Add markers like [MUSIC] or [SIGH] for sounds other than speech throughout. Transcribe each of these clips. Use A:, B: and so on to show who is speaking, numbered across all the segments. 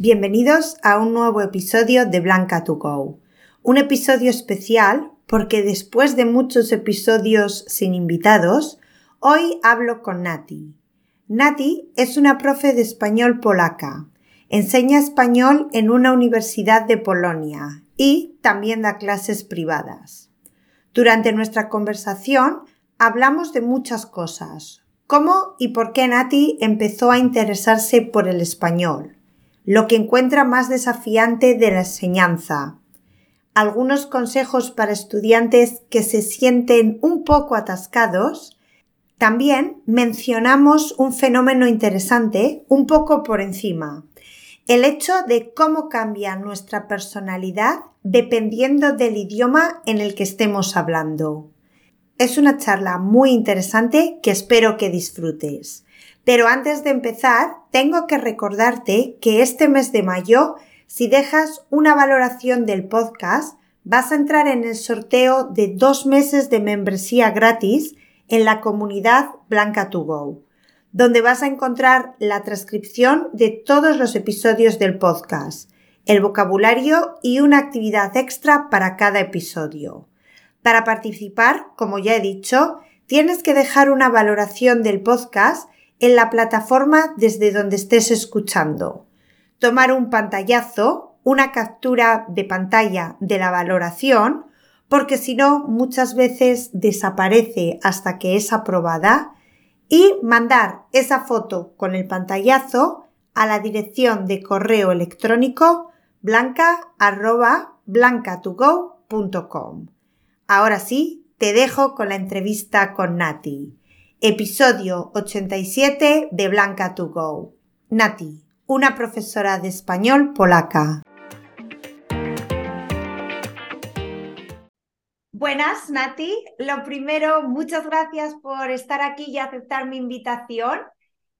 A: Bienvenidos a un nuevo episodio de Blanca to Go. Un episodio especial porque después de muchos episodios sin invitados, hoy hablo con Nati. Nati es una profe de español polaca. Enseña español en una universidad de Polonia y también da clases privadas. Durante nuestra conversación hablamos de muchas cosas. ¿Cómo y por qué Nati empezó a interesarse por el español? Lo que encuentra más desafiante de la enseñanza. Algunos consejos para estudiantes que se sienten un poco atascados. También mencionamos un fenómeno interesante un poco por encima. El hecho de cómo cambia nuestra personalidad dependiendo del idioma en el que estemos hablando. Es una charla muy interesante que espero que disfrutes. Pero antes de empezar, tengo que recordarte que este mes de mayo, si dejas una valoración del podcast, vas a entrar en el sorteo de dos meses de membresía gratis en la comunidad Blanca to Go, donde vas a encontrar la transcripción de todos los episodios del podcast, el vocabulario y una actividad extra para cada episodio. Para participar, como ya he dicho, tienes que dejar una valoración del podcast en la plataforma desde donde estés escuchando. Tomar un pantallazo, una captura de pantalla de la valoración, porque si no muchas veces desaparece hasta que es aprobada, y mandar esa foto con el pantallazo a la dirección de correo electrónico blanca Ahora sí, te dejo con la entrevista con Nati episodio 87 de Blanca to Go. Nati, una profesora de español polaca. Buenas, Nati. Lo primero, muchas gracias por estar aquí y aceptar mi invitación.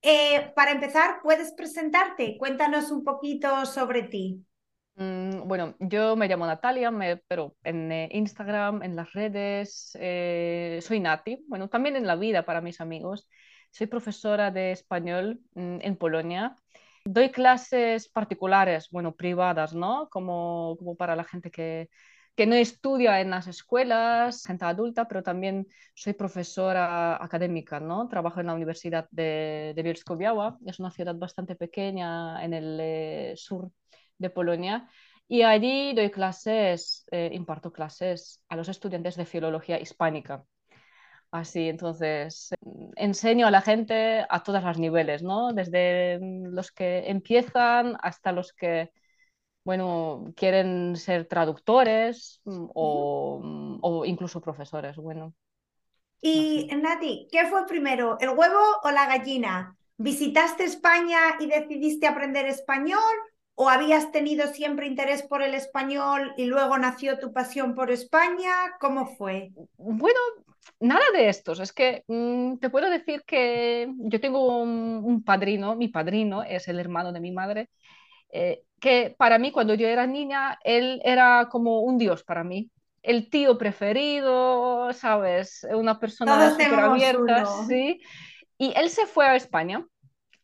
A: Eh, para empezar, ¿puedes presentarte? Cuéntanos un poquito sobre ti.
B: Mm, bueno, yo me llamo Natalia, pero en eh, Instagram, en las redes, eh, soy Nati. Bueno, también en la vida para mis amigos. Soy profesora de español mm, en Polonia. Doy clases particulares, bueno, privadas, ¿no? Como, para la gente que, que no estudia en las escuelas, gente adulta, pero también soy profesora académica, ¿no? Trabajo en la Universidad de, de Bielsko-Biała, es una ciudad bastante pequeña en el eh, sur de Polonia y allí doy clases, eh, imparto clases a los estudiantes de filología hispánica. Así, entonces, enseño a la gente a todos los niveles, ¿no? Desde los que empiezan hasta los que, bueno, quieren ser traductores o, o incluso profesores, bueno.
A: Y Nati, ¿qué fue primero, el huevo o la gallina? ¿Visitaste España y decidiste aprender español ¿O habías tenido siempre interés por el español y luego nació tu pasión por España? ¿Cómo fue?
B: Bueno, nada de estos. Es que mm, te puedo decir que yo tengo un, padrino, mi padrino es el hermano de mi madre, eh, que para mí cuando yo era niña, él era como un dios para mí. El tío preferido, ¿sabes? Una persona súper abierta, sí. Y él se fue a España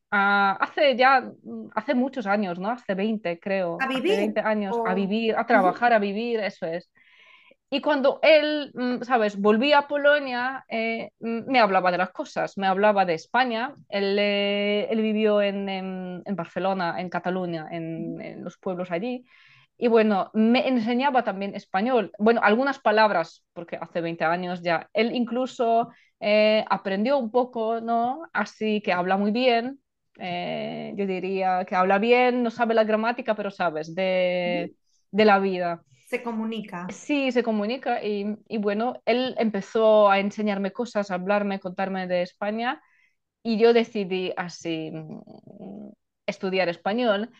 B: hace ya, hace muchos años, ¿no? Hace 20, creo.
A: A vivir.
B: Hace 20 años, a vivir, a trabajar, a vivir, eso es. Y cuando él, mm, ¿sabes? Volvía a Polonia, eh, mm, me hablaba de las cosas, me hablaba de España. Él, eh, él vivió en, en, Barcelona, en Cataluña, en, en, los pueblos allí. Y bueno, me enseñaba también español. Bueno, algunas palabras, porque hace 20 años ya. Él incluso eh, aprendió un poco, ¿no? Así que habla muy bien. Eh, yo diría que habla bien, no sabe la gramática, pero sabes, de, de la vida.
A: Se comunica.
B: Sí, se comunica y, y, bueno, él empezó a enseñarme cosas, a hablarme, contarme de España y yo decidí así mm, estudiar español.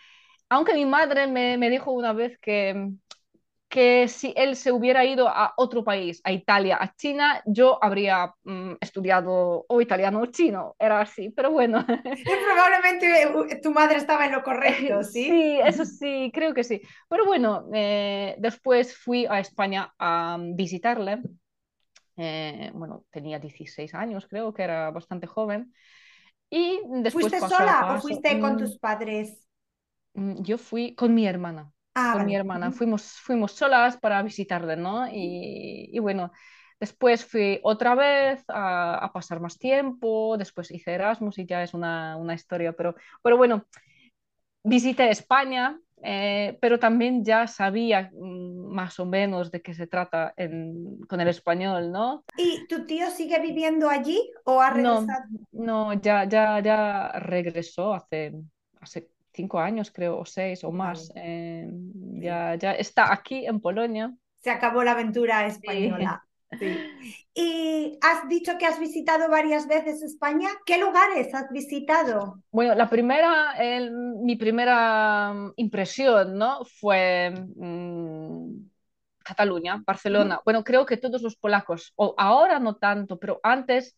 B: Aunque mi madre me, me dijo una vez que que si él se hubiera ido a otro país, a Italia, a China, yo habría mm, estudiado o italiano o chino, era así, pero bueno. [LAUGHS]
A: Probablemente tu madre estaba en lo correcto, [LAUGHS] ¿sí?
B: Sí, eso [LAUGHS] sí, creo que sí. Pero bueno, eh, después fui a España a visitarle. Eh, bueno, tenía 16 años, creo que era bastante joven. Y después
A: ¿Fuiste sola o fuiste con mm, tus padres?
B: Mm, yo fui con mi hermana.
A: Ah,
B: Con mi
A: vale.
B: hermana.
A: Ujú.
B: Fuimos, fuimos solas para visitarle, ¿no? Y, y bueno, después fui otra vez a, a pasar más tiempo. Después hice Erasmus y ya es una, una historia. Pero, pero bueno, visité España, eh, pero también ya sabía mm, más o menos de qué se trata en- con el español, ¿no?
A: ¿Y tu tío sigue viviendo allí o ha
B: No,
A: regresado?
B: no, ya, ya, ya regresó hace, hace cinco años, creo, o seis o más. Eh,
A: sí.
B: ya, ya está aquí en Polonia.
A: Se acabó la aventura
B: Sí.
A: española. [LAUGHS] Sí. Y has dicho que has visitado varias veces España. ¿Qué lugares has visitado?
B: Bueno, la primera, el- mi primera mm, impresión, ¿no? Fue mm, Cataluña. Barcelona. Bueno, creo que todos los polacos, o ahora no tanto, pero antes,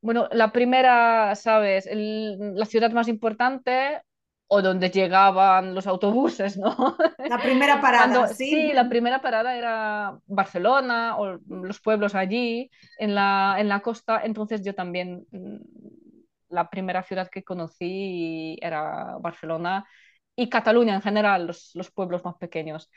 B: bueno, la primera, ¿sabes? El- la ciudad más importante o donde llegaban los autobuses, ¿no?
A: La primera [LAUGHS] parada,
B: Cuando
A: sí.
B: sí, la primera parada era Barcelona o los pueblos allí en la, en la costa, entonces yo también, mm, la primera ciudad que conocí era Barcelona y Cataluña en general, los, los pueblos más pequeños.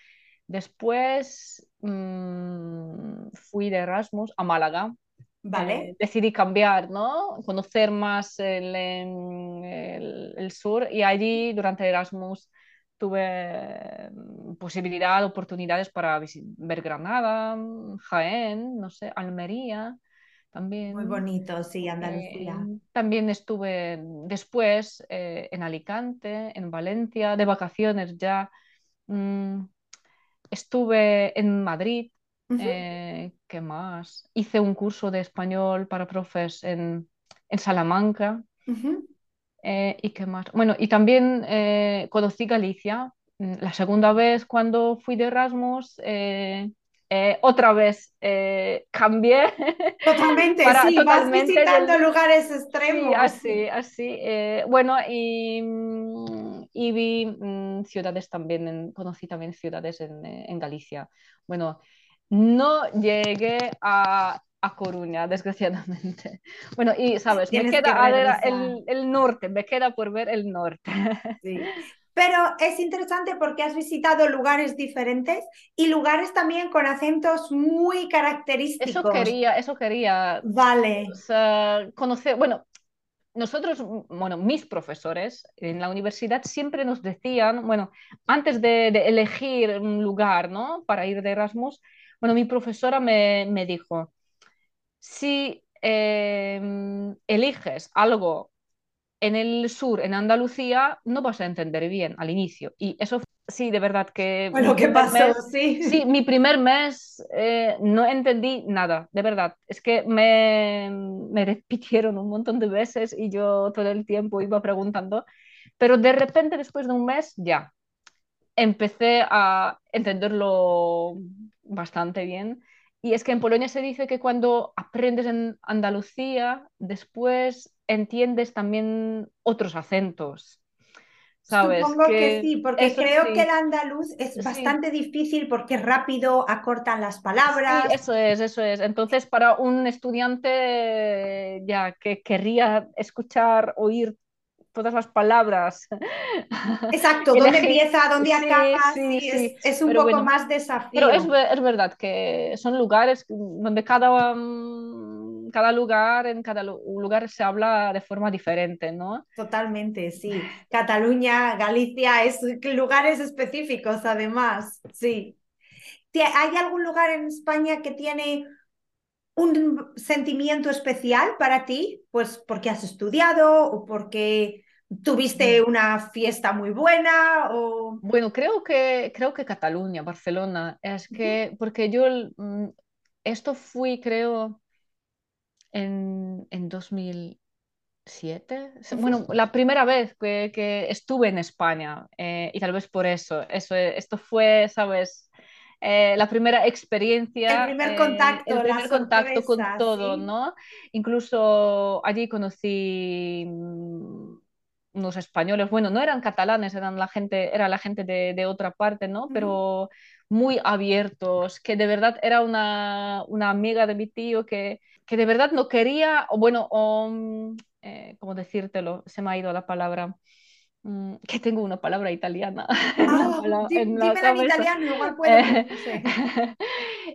B: Después mm, fui de Erasmus a Málaga.
A: Vale,
B: Eh, decidí cambiar, ¿no? Conocer más el, el- el sur y allí durante Erasmus tuve mm, posibilidad, oportunidades para ver Granada, mm, Jaén, no sé, Almería
A: muy
B: también.
A: bonito, sí,
B: Eh,
A: Andalucía.
B: también estuve después eh, en Alicante, en Valencia, de vacaciones ya. Mm, estuve en Madrid.
A: Ujú,
B: eh, ¿qué más? Hice un curso de español para profes en, en Salamanca.
A: ujú.
B: eh, ¿y qué más? Bueno, y también eh, conocí Galicia. Mm, La segunda vez cuando fui de Erasmus, eh, eh, otra vez eh, cambié [LAUGHS]
A: Totalmente,
B: para
A: sí, vas
B: totalmente
A: visitando
B: del,
A: lugares
B: Sí,
A: extremos.
B: así, así. eh, bueno, y, mm, y vi mm, ciudades también, en- conocí también ciudades en, eh, en Galicia. Bueno, no llegué a, a Coruña, desgraciadamente. [LAUGHS] Bueno, y sabes, me
A: Tienes
B: queda ver el, el norte, me queda por ver el norte. [LAUGHS]
A: Sí. Pero es interesante porque has visitado lugares diferentes y lugares también con acentos muy
B: Eso
A: característicos.
B: quería, eso quería,
A: Vale.
B: o sea, conocer, bueno, nosotros, bueno, mis profesores en la universidad siempre nos decían, bueno, antes de, de elegir un lugar, ¿no? Para ir de Erasmus, bueno, mi profesora me, me dijo, si eh, eliges algo en el sur, en Andalucía, no vas a entender bien al inicio. Y eso sí, de verdad que
A: Bueno, ¿qué pasó?
B: mes, sí,
A: Sí.
B: mi primer mes eh, no entendí nada, de verdad. Es que me, me repitieron un montón de veces y yo todo el tiempo iba preguntando, pero de repente después de un mes ya empecé a entenderlo bastante bien. Y es que en Polonia se dice que cuando aprendes en Andalucía, después entiendes también otros acentos, ¿sabes?
A: Supongo que
B: Que
A: sí, porque creo que el
B: sí,
A: andaluz es
B: sí,
A: bastante difícil porque rápido acortan las
B: sí,
A: palabras.
B: eso es, eso es. Entonces, para un estudiante ya que querría escuchar, oír todas las palabras
A: Exacto, [LAUGHS] ¿dónde empieza? ¿Dónde acaba?
B: sí, sí,
A: Sí, es, un
B: pero
A: poco
B: bueno.
A: más
B: Pero es,
A: desafío.
B: es verdad que son lugares donde cada, mm, cada lugar, en cada lu- lugar se habla de forma diferente, ¿no?
A: Totalmente, sí. Cataluña, Galicia, es lugares específicos además, sí. ¿Tie- ¿Hay algún lugar en España que tiene un sentimiento especial para ti? Pues porque has estudiado o porque tuviste una fiesta muy buena o...
B: Bueno, creo que, creo que Cataluña, Barcelona, es que, porque yo mm, esto fui, creo, en, en 2007. Se-
A: ujú.
B: Bueno, la primera vez que, que estuve en España eh, y tal vez por eso, eso, esto fue, ¿sabes? Eh, la primera
A: El
B: experiencia,
A: primer
B: eh, el
A: contacto, la
B: primer contacto con todo,
A: sí.
B: ¿no? Incluso allí conocí mm, unos españoles, bueno, no eran catalanes, eran la gente, era la gente de, de otra parte, ¿no? Pero muy abiertos, que de verdad era una, una amiga de mi tío que, que de verdad no quería, o bueno, o, mm, eh, ¿cómo decírtelo? Se me ha ido la palabra. Mm, que tengo una palabra italiana [LAUGHS]
A: ah, en italiano, igual puedo. [LAUGHS]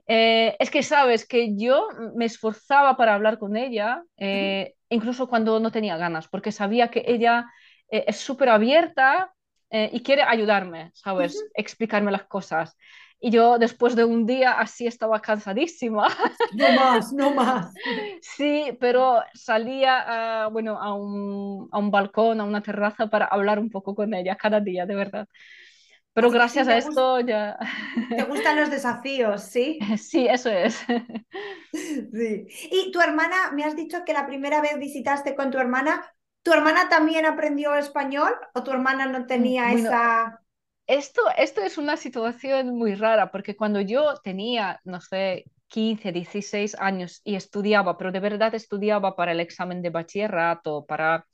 B: Eh, es que sabes que yo me esforzaba para hablar con ella, eh, incluso cuando no tenía ganas, porque sabía que ella eh, es súper abierta y quiere ayudarme, ¿sabes? Explicarme las cosas. Y yo después de un día así estaba cansadísima. [LAUGHS]
A: No más, no más.
B: Sí, pero salía a, bueno, a un, a un balcón, a una terraza para hablar un poco con ella cada día, de verdad. Pero gracias a esto ya...
A: ¿Te gustan los desafíos, sí? [LAUGHS]
B: Sí, eso es.
A: Sí. Y tu hermana, me has dicho que la primera vez visitaste con tu hermana, ¿tu hermana también aprendió español o tu hermana no tenía esa...
B: Esto, esto es una situación muy rara porque cuando yo tenía, no sé, 15, 16 años y estudiaba, pero de verdad estudiaba para el examen de bachillerato, para,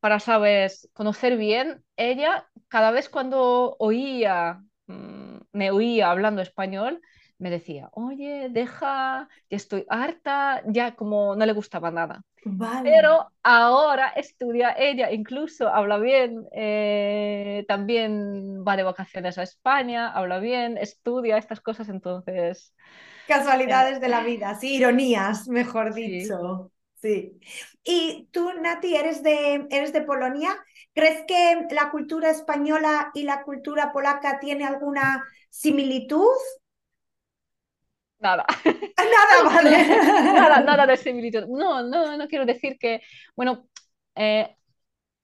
B: para sabes, conocer bien, ella cada vez cuando oía, mm, me oía hablando español, me decía, oye, deja, ya estoy harta, ya como no le gustaba nada. Pero ahora estudia ella, incluso habla bien, eh, también va de vacaciones a España, habla bien, estudia estas cosas, entonces...
A: Casualidades de la vida, sí, ironías, mejor dicho. Sí. Y tú, Nati, eres de, eres de Polonia. ¿Crees que la cultura española y la cultura polaca tiene alguna similitud
B: Nada. [LAUGHS] [LAUGHS]
A: Nada, vale. [LAUGHS]
B: nada, nada de similitud. No, no, no quiero decir que, bueno, eh,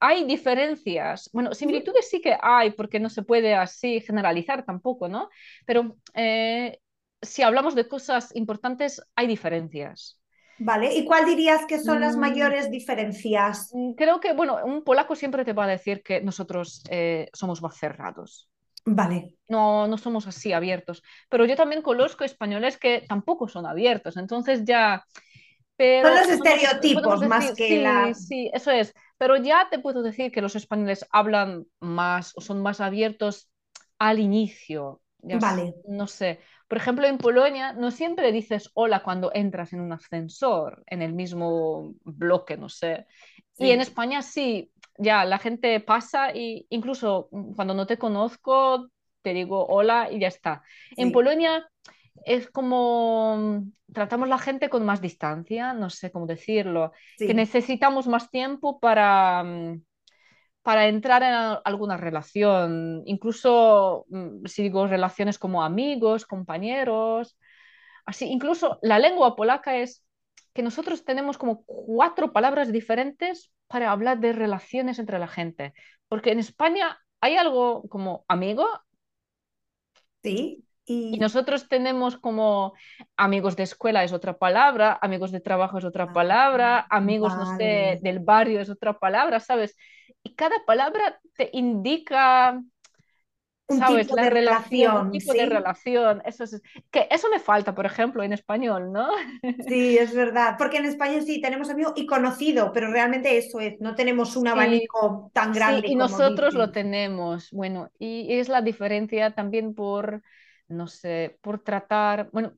B: hay diferencias. Bueno, similitudes sí que hay, porque no se puede así generalizar tampoco, ¿no? Pero eh, si hablamos de cosas importantes, hay diferencias.
A: Vale, ¿y cuál dirías que son las mm. mayores diferencias?
B: Mm, creo que, bueno, un polaco siempre te va a decir que nosotros eh, somos más cerrados.
A: Vale.
B: No, no somos así abiertos. Pero yo también conozco españoles que tampoco son abiertos. Entonces ya...
A: Pero, son los estereotipos más que
B: sí,
A: la...
B: Sí, eso es. Pero ya te puedo decir que los españoles hablan más o son más abiertos al inicio.
A: vale.
B: No sé. Por ejemplo, en Polonia no siempre dices hola cuando entras en un ascensor, en el mismo bloque, no sé. Y en España sí, ya la gente pasa e incluso cuando no te conozco te digo hola y ya está. En Polonia es como tratamos la gente con más distancia, no sé cómo decirlo, que necesitamos más tiempo para, mm, para entrar en alguna relación, incluso mm, si digo relaciones como amigos, compañeros, así, incluso la lengua polaca es que nosotros tenemos como cuatro palabras diferentes para hablar de relaciones entre la gente. Porque en España hay algo como amigo.
A: Sí.
B: Y... nosotros tenemos como amigos de escuela es otra palabra, amigos de trabajo es otra ah, palabra, amigos, no sé, del barrio es otra palabra, ¿sabes? Y cada palabra te indica ¿sabes? la relación, un tipo de relación. Eso, es, que eso me falta, por ejemplo, en español, ¿no?
A: Sí, es verdad, porque en español sí tenemos amigo y conocido, pero realmente eso es, no tenemos un abanico tan grande.
B: Sí, y nosotros lo tenemos, bueno, y es la diferencia también por, no sé, por tratar, bueno,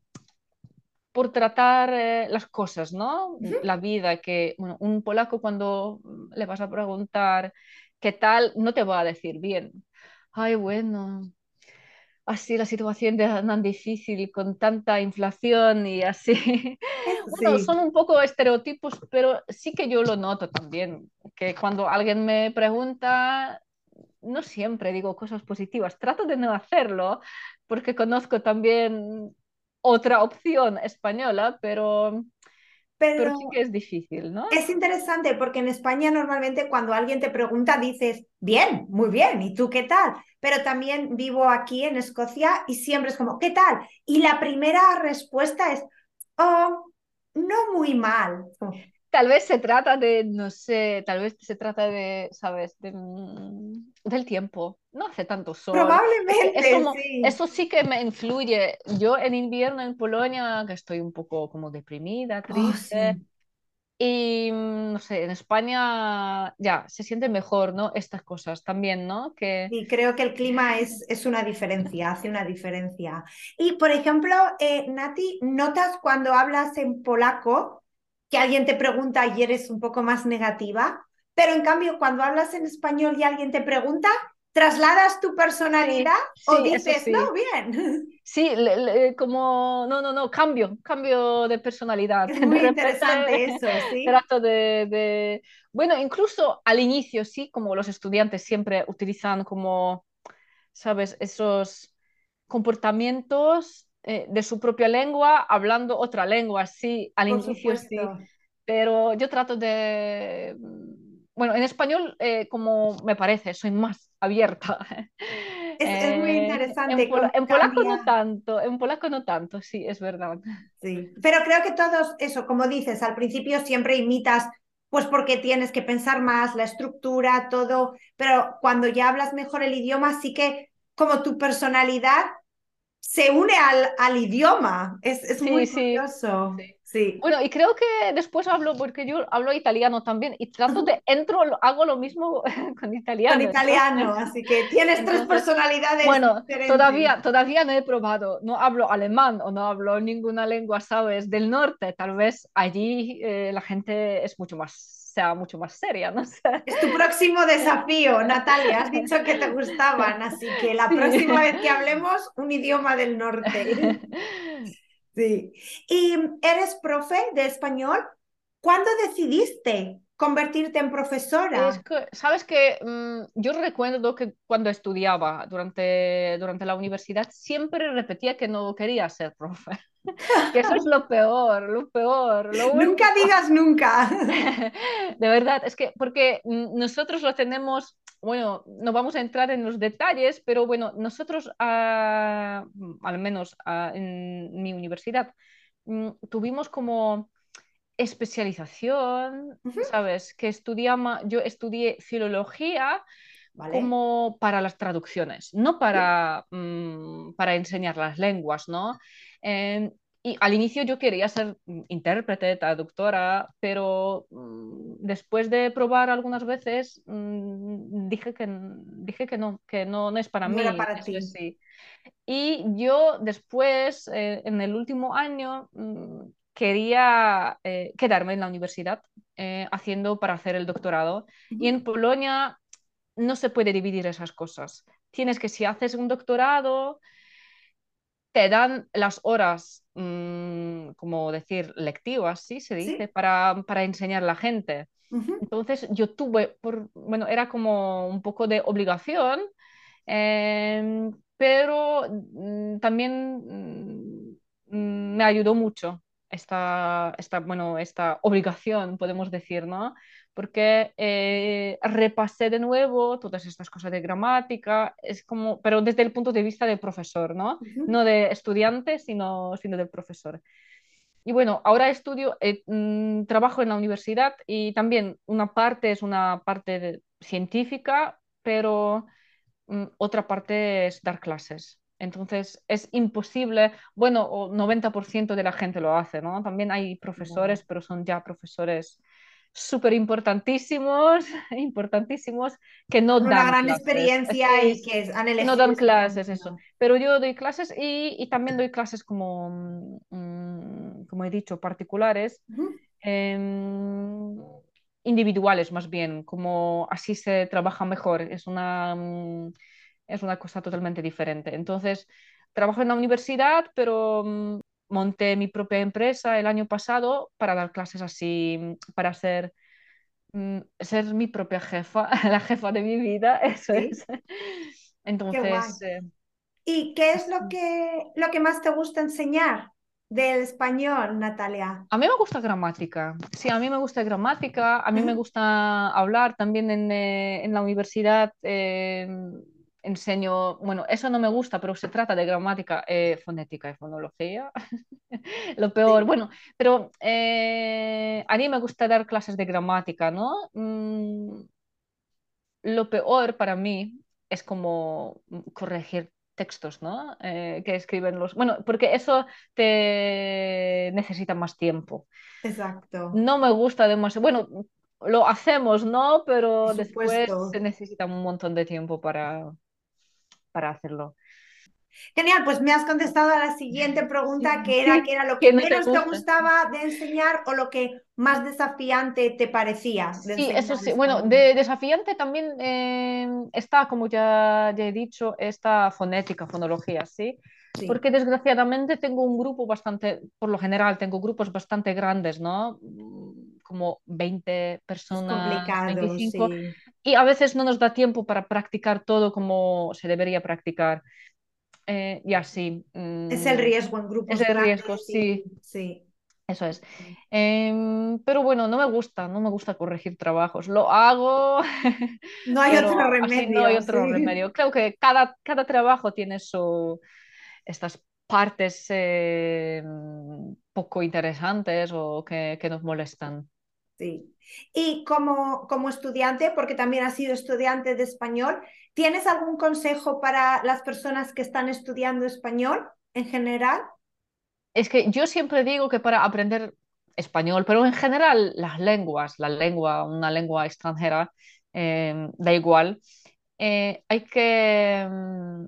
B: por tratar eh, las cosas, ¿no? La vida, que bueno, un polaco cuando le vas a preguntar qué tal, no te va a decir bien ay, bueno, así la situación de tan difícil con tanta inflación y así. [LAUGHS] Bueno, son un poco estereotipos, pero sí que yo lo noto también, que cuando alguien me pregunta, no siempre digo cosas positivas, trato de no hacerlo porque conozco también otra opción española, pero pero, sí que es difícil, ¿no?
A: Es interesante porque en España normalmente cuando alguien te pregunta dices, bien, muy bien, ¿y tú qué tal? Pero también vivo aquí en Escocia y siempre es como, ¿qué tal? Y la primera respuesta es, oh, no muy mal.
B: Tal vez se trata de, no sé, tal vez se trata de, ¿sabes? Mm, del tiempo. No hace tanto sol.
A: Probablemente.
B: sí. Eso sí que me influye. Yo en invierno en Polonia, que estoy un poco como deprimida, oh, triste. Y mm, no sé, en España ya se siente mejor, ¿no? Estas cosas también, ¿no? Que...
A: Sí, creo que el clima es, es una diferencia, hace una diferencia. Y por ejemplo, eh, Nati, ¿notas cuando hablas en polaco? Que alguien te pregunta y eres un poco más negativa, pero en cambio cuando hablas en español y alguien te pregunta, ¿trasladas tu personalidad o dices, no, bien? [LAUGHS]
B: Sí, como, no, no, no, cambio, cambio de personalidad.
A: Es [LAUGHS] muy interesante eso, sí. [LAUGHS]
B: Trato de, bueno, incluso al inicio, sí, como los estudiantes siempre utilizan como, ¿sabes? Esos comportamientos eh, de su propia lengua hablando otra lengua, sí, al inicio sí. Pero yo trato de, bueno, en español, eh, como me parece, soy más abierta. [LAUGHS]
A: Es, muy eh, interesante.
B: En, polaco no tanto, en polaco no tanto, sí, es verdad.
A: Sí, pero creo que todos, eso, como dices, al principio siempre imitas, pues porque tienes que pensar más, la estructura, todo, pero cuando ya hablas mejor el idioma, sí que como tu personalidad se une al, al idioma. Es, es muy curioso. Sí.
B: Bueno, y creo que después hablo, porque yo hablo italiano también, y trato de, entro, hago lo mismo [LAUGHS] con italiano.
A: Con italiano, así que tienes tres personalidades.
B: Bueno, todavía, todavía no he probado, no hablo alemán o no hablo ninguna lengua, ¿sabes? Del norte, tal vez allí eh, la gente es mucho más sea mucho más seria, no [LAUGHS] sé.
A: Es tu próximo desafío, [LAUGHS] Natalia. Has dicho que te gustaban, así que la próxima vez que hablemos, un idioma del norte. [LAUGHS] Sí. ¿Y eres profe de español? ¿Cuándo decidiste convertirte en profesora?
B: Sabes que mm, yo recuerdo que cuando estudiaba durante, durante la universidad siempre repetía que no quería ser profe. [LAUGHS] que eso es lo peor, lo peor. [LAUGHS]
A: nunca digas nunca. [LAUGHS]
B: de verdad, es que porque nosotros lo tenemos, bueno, no vamos a entrar en los detalles, pero bueno, nosotros, ah, al menos ah, en mi universidad, mm, tuvimos como especialización, ¿sabes? Que estudiamos, yo estudié filología. como para las traducciones, no para, mm, para enseñar las lenguas, ¿no? Em, y al inicio yo quería ser intérprete, traductora, pero mm, después de probar algunas veces mm, dije, que, dije que no, que no, no es para mí.
A: Era para ti.
B: Y yo después, eh, en el último año, mm, quería eh, quedarme en la universidad eh, haciendo para hacer el doctorado. Y en Polonia no se puede dividir esas cosas. Tienes que, si haces un doctorado, te dan las horas, mm, como decir, lectivas, ¿sí? Se dice, Para, para, enseñar a la gente. Entonces yo tuve, por, bueno, era como un poco de obligación, em, pero mm, también mm, me ayudó mucho esta, esta, bueno, esta obligación, podemos decir, ¿no? Porque eh, repasé de nuevo todas estas cosas de gramática, es como, pero desde el punto de vista del profesor, ¿no? No de estudiante, sino, sino del profesor. Y bueno, ahora estudio, eh, mm, trabajo en la universidad y también una parte es una parte científica, pero mm, otra parte es dar clases. Entonces es imposible, bueno, 90% de la gente lo hace, ¿no? También hay profesores, pero son ya profesores súper importantísimos, [LAUGHS] importantísimos, que no dan
A: Una gran experiencia y que han elegido.
B: No dan clases, eso. Pero yo doy clases y, y también doy clases como, mm, como he dicho, particulares, em, individuales más bien, como así se trabaja mejor. Es una, mm, es una cosa totalmente diferente. Entonces, trabajo en la universidad, pero mm, monté mi propia empresa el año pasado para dar clases así, para ser, mm, ser mi propia jefa, [LAUGHS] la jefa de mi vida, [LAUGHS] eso es. [LAUGHS] Entonces...
A: Eh, ¿Y qué es lo que, lo que más te gusta enseñar del español, Natalia?
B: A mí me gusta gramática. Sí, a mí me gusta gramática, a mí me gusta hablar también en, eh, en la universidad. Eh, enseño, bueno, eso no me gusta, pero se trata de gramática, eh, fonética y fonología. [LAUGHS] Lo peor, bueno, pero eh, a mí me gusta dar clases de gramática, ¿no? Mm, lo peor para mí es como corregir textos, ¿no? Eh, que escriben los... Bueno, porque eso te necesita más tiempo.
A: Exacto.
B: No me gusta demasiado. Bueno, lo hacemos, ¿no? Pero después se necesita un montón de tiempo para, para hacerlo.
A: Genial, pues me has contestado a la siguiente pregunta, que era, que era lo que, menos te, gustaba de enseñar o lo que más desafiante te parecía.
B: sí, eso sí. Bueno, de desafiante también eh, está, como ya, ya, he dicho, esta fonética, fonología, ¿sí? Porque desgraciadamente tengo un grupo bastante, por lo general, tengo grupos bastante grandes, ¿no? Como 20 personas, 25, y a veces no nos da tiempo para practicar todo como se debería practicar. Eh, y así.
A: es el mm, riesgo en grupos.
B: Es el riesgo, sí.
A: sí.
B: Eso es. Em, pero bueno, no me gusta, no me gusta corregir trabajos. Lo hago.
A: No hay otro remedio.
B: no hay otro remedio. Creo que cada, cada trabajo tiene su, estas partes eh, poco interesantes o que, que, nos molestan.
A: Sí. Y como, como estudiante, porque también has sido estudiante de español, ¿tienes algún consejo para las personas que están estudiando español en general?
B: Es que yo siempre digo que para aprender español, pero en general las lenguas, la lengua, una lengua extranjera, eh, da igual, eh, hay que mm,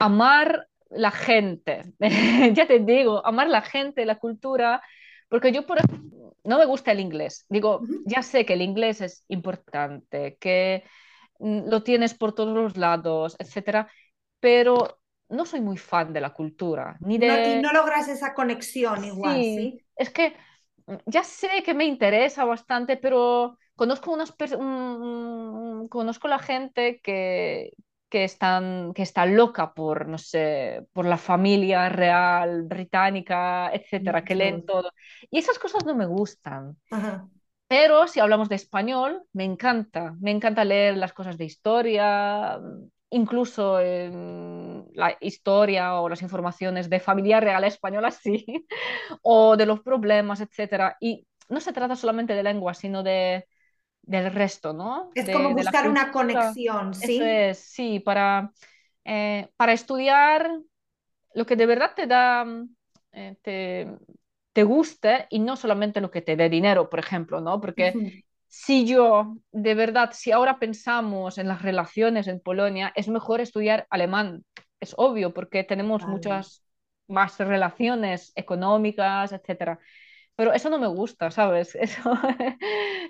B: amar la gente, [LAUGHS] ya te digo, amar la gente, la cultura, porque yo por no me gusta el inglés. Digo, ya sé que el inglés es importante, que mm, lo tienes por todos los lados, etcétera, pero no soy muy fan de la cultura. Ni de...
A: no, y no logras esa conexión igual, ¿sí?
B: Es que mm, ya sé que me interesa bastante, pero conozco unas conozco la gente que, que, están, que está loca por, no sé, por la familia real británica, etcétera, que leen todo. Y esas cosas no me gustan. Pero si hablamos de español, me encanta. Me encanta leer las cosas de historia, incluso la historia o las informaciones de familia real española, [LAUGHS] sí, o de los problemas, etcétera. Y no se trata solamente de lengua, sino de del resto, ¿no?
A: Es como buscar una conexión, ¿sí?
B: Eso es, sí, para, eh, para estudiar lo que de verdad te da, eh, te, te, guste y no solamente lo que te dé dinero, por ejemplo, ¿no? Porque si yo, de verdad, si ahora pensamos en las relaciones en Polonia, es mejor estudiar alemán, es obvio, porque tenemos muchas más relaciones económicas, etcétera. Pero eso no me gusta, ¿sabes? [LAUGHS] Eso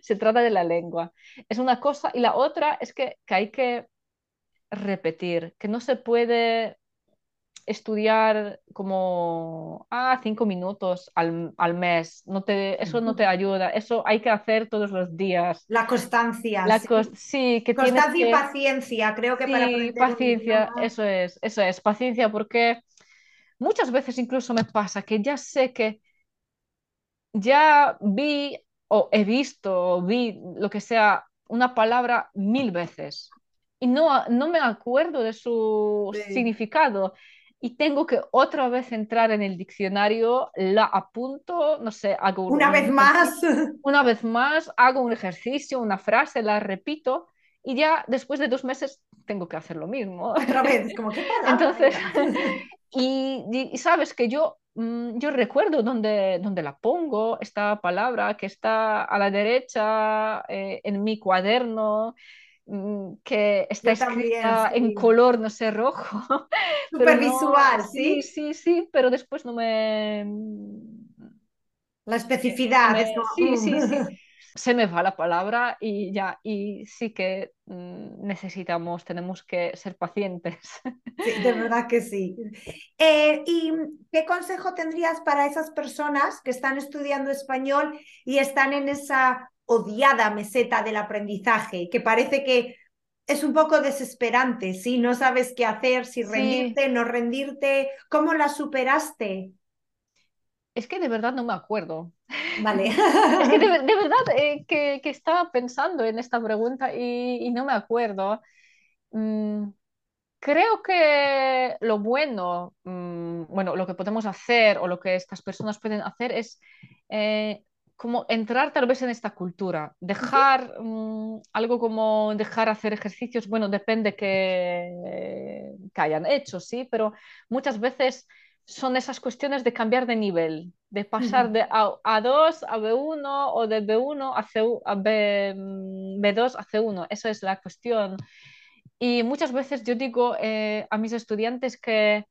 B: se trata de la lengua. Es una cosa. Y la otra es que, que hay que repetir, que no se puede estudiar como ah, cinco minutos al, al, mes. No te, eso no te ayuda. Eso hay que hacer todos los días.
A: La constancia.
B: La sí. que
A: constancia y paciencia, creo que para
B: paciencia, eso es, eso es, paciencia, porque muchas veces incluso me pasa que ya sé que ya vi o he visto o vi lo que sea una palabra mil veces y no, no me acuerdo de su significado y tengo que otra vez entrar en el diccionario, la apunto, no sé, hago
A: una vez más, [LAUGHS]
B: una vez más, hago un ejercicio, una frase, la repito y ya después de dos meses tengo que hacer lo mismo.
A: Otra vez, [LAUGHS] como que
B: Entonces, [LAUGHS] y, y, sabes que yo Mm, yo recuerdo dónde, la pongo, esta palabra que está a la derecha eh, en mi cuaderno, mm, que está escrita en color, no sé, rojo. [LAUGHS]
A: Súper visual, ¿sí?
B: Sí, sí, pero después no me...
A: La especificidad.
B: Sí, sí, sí. Se me va la palabra y ya, y sí que mm, necesitamos, tenemos que ser pacientes. [LAUGHS]
A: Sí, de verdad que sí. Eh, ¿Y qué consejo tendrías para esas personas que están estudiando español y están en esa odiada meseta del aprendizaje, que parece que es un poco desesperante, ¿sí? No sabes qué hacer, si rendirte, no rendirte. ¿Cómo la superaste?
B: Es que de verdad no me acuerdo.
A: Vale. [LAUGHS]
B: es que de, [LAUGHS] verdad eh, que, estaba pensando en esta pregunta y, no me acuerdo. Mm, creo que lo bueno, mm, bueno, lo que podemos hacer o lo que estas personas pueden hacer es eh, como entrar tal vez en esta cultura, dejar mm, algo como dejar hacer ejercicios, bueno, depende que, que hayan hecho, sí, pero muchas veces son esas cuestiones de cambiar de nivel, de pasar de a, 2 a B1 o de B1 a, C, a B, 2 mm, a C1. Esa es la cuestión. Y muchas veces yo digo eh, a mis estudiantes que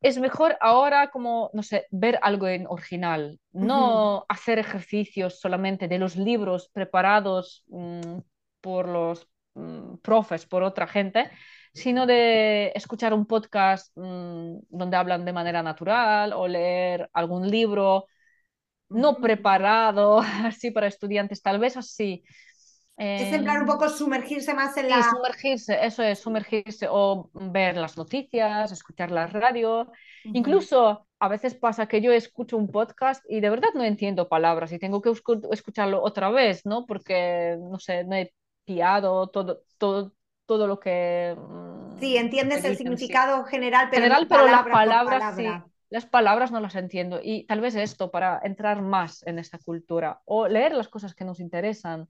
B: es mejor ahora como, no sé, ver algo en original, no hacer ejercicios solamente de los libros preparados mm, por los mm, profes, por otra gente, sino de escuchar un podcast mm, donde hablan de manera natural o leer algún libro no preparado [LAUGHS] así para estudiantes, tal vez así
A: es en plan un poco sumergirse más en la...
B: Sí, sumergirse, eso es, sumergirse o ver las noticias, escuchar la radio. Incluso a veces pasa que yo escucho un podcast y de verdad no entiendo palabras y tengo que escucharlo otra vez, ¿no? Porque, no sé, no he todo, todo, todo lo que...
A: Mm, sí, entiendes el significado general, pero,
B: general, pero las palabras sí. Las palabras no las entiendo y tal vez esto para entrar más en esta cultura o leer las cosas que nos interesan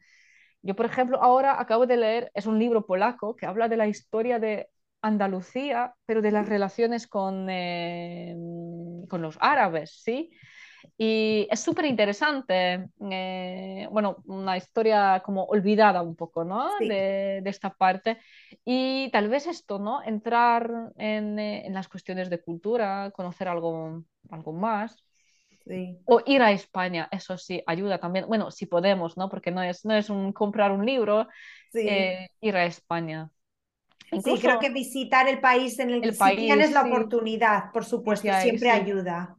B: yo, por ejemplo, ahora acabo de leer, es un libro polaco que habla de la historia de Andalucía, pero de las relaciones con, eh, con los árabes, ¿sí? Y es súper interesante, eh, bueno, una historia como olvidada un poco, ¿no? De, de, esta parte. Y tal vez esto, ¿no? Entrar en, eh, en las cuestiones de cultura, conocer algo, algo más. O ir a España, eso sí, ayuda también. Bueno, si podemos, ¿no? Porque no es, no es un comprar un libro, eh, ir a España.
A: sí, creo que visitar el país en el, que tienes la oportunidad, por supuesto, siempre ayuda.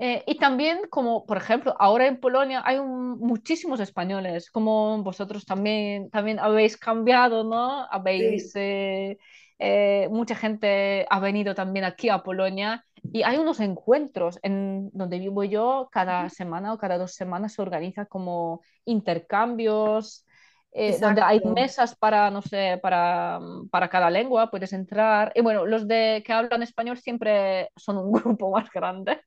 B: Eh, y también, como por ejemplo, ahora en Polonia hay muchísimos españoles, como vosotros también, también habéis cambiado, ¿no? Habéis, eh, mucha gente ha venido también aquí a Polonia y hay unos encuentros en donde vivo yo, cada semana o cada dos semanas se organiza como intercambios, eh, donde hay mesas para, no sé, para, para cada lengua, puedes entrar. Y bueno, los de que hablan español siempre son un [LAUGHS] grupo más grande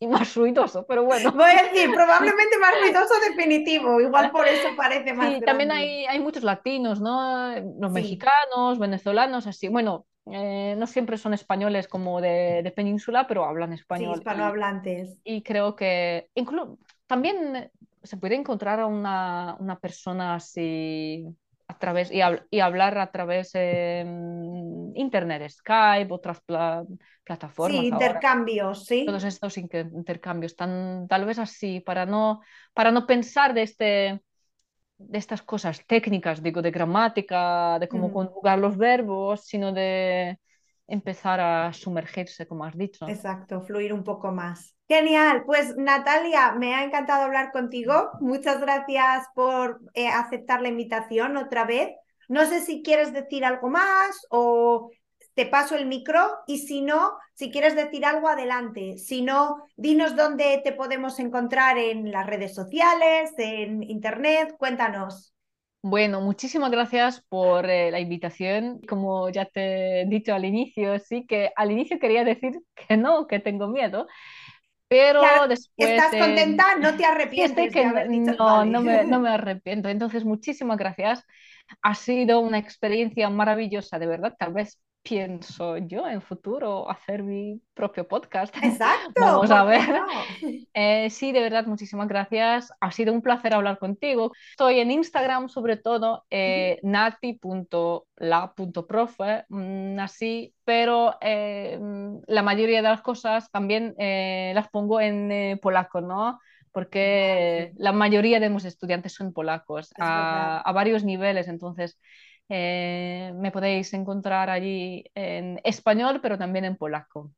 B: y más ruidoso, pero bueno.
A: Voy a decir, probablemente [LAUGHS] más ruidoso definitivo, igual por eso parece más. Sí,
B: también hay, hay muchos latinos, ¿no? Los mexicanos, venezolanos, así. Bueno, eh, no siempre son españoles como de, península, pero hablan español.
A: Sí, hispanohablantes.
B: Y, creo que incluso también se puede encontrar a una, una persona así a través y, y hablar a través de internet, Skype, otras plataformas.
A: Sí, intercambios, sí.
B: Todos estos intercambios, tan, tal vez así, para no, para no pensar de este de estas cosas técnicas, digo, de gramática, de cómo conjugar los verbos, sino de empezar a sumergirse, como has dicho.
A: Exacto, fluir un poco más. Genial, pues Natalia, me ha encantado hablar contigo. Muchas gracias por eh, aceptar la invitación otra vez. No sé si quieres decir algo más o te paso el micro y si no, si quieres decir algo, adelante. Si no, dinos dónde te podemos encontrar en las redes sociales, en internet, cuéntanos.
B: Bueno, muchísimas gracias por eh, la invitación. Como ya te he dicho al inicio, sí que al inicio quería decir [LAUGHS] que no, que tengo miedo, pero después...
A: ¿Estás contenta? ¿No te [LAUGHS] arrepientes?
B: no, no, me, no [LAUGHS] me arrepiento. Entonces, muchísimas gracias. Ha sido una experiencia maravillosa, de verdad. Tal vez pienso yo en futuro hacer mi propio podcast. [LAUGHS]
A: Exacto.
B: Vamos a ver. [LAUGHS] Eh, sí, de verdad, muchísimas gracias. Ha sido un placer hablar contigo. Estoy en Instagram sobre todo, eh, nati.la.profe, mm, así, pero eh, la mayoría de las cosas también eh, las pongo en polaco, ¿no? Porque la mayoría de mis estudiantes son polacos a, a varios niveles, entonces eh, me podéis encontrar allí en español, pero también en polaco.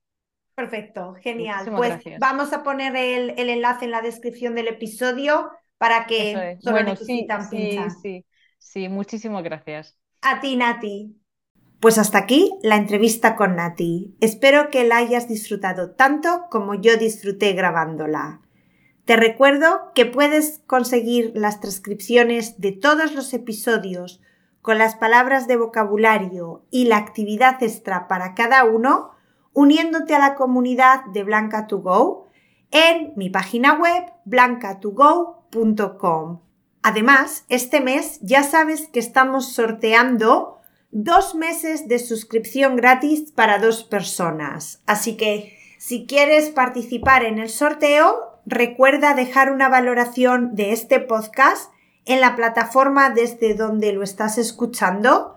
A: Perfecto, genial. pues vamos a poner el, enlace en la descripción del episodio para que solo necesitan sí,
B: Sí, sí, muchísimas gracias.
A: A ti, Nati. Pues hasta aquí la entrevista con Nati. Espero que la hayas disfrutado tanto como yo disfruté grabándola. Te recuerdo que puedes conseguir las transcripciones de todos los episodios con las palabras de vocabulario y la actividad extra para cada uno, uniéndote a la comunidad de Blanca2Go en mi página web blanca2go.com. Además, este mes ya sabes que estamos sorteando dos meses de suscripción gratis para dos personas. Así que si quieres participar en el sorteo, recuerda dejar una valoración de este podcast en la plataforma desde donde lo estás escuchando,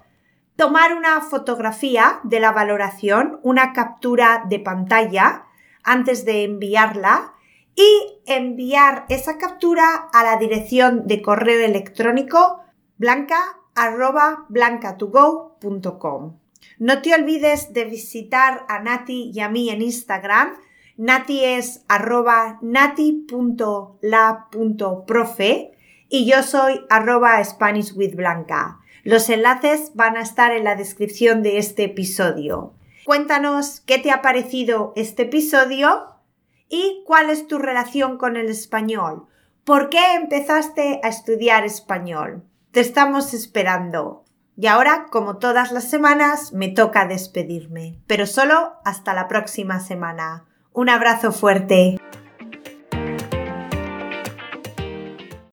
A: tomar una fotografía de la valoración, una captura de pantalla antes de enviarla y enviar esa captura a la dirección de correo electrónico blanca.blancatogo.com. No te olvides de visitar a Nati y a mí en Instagram. Nati es arroba nati.la.profe y yo soy arroba Spanish with Blanca. Los enlaces van a estar en la descripción de este episodio. Cuéntanos qué te ha parecido este episodio y cuál es tu relación con el español. ¿Por qué empezaste a estudiar español? Te estamos esperando. Y ahora, como todas las semanas, me toca despedirme, pero solo hasta la próxima semana. Un abrazo fuerte.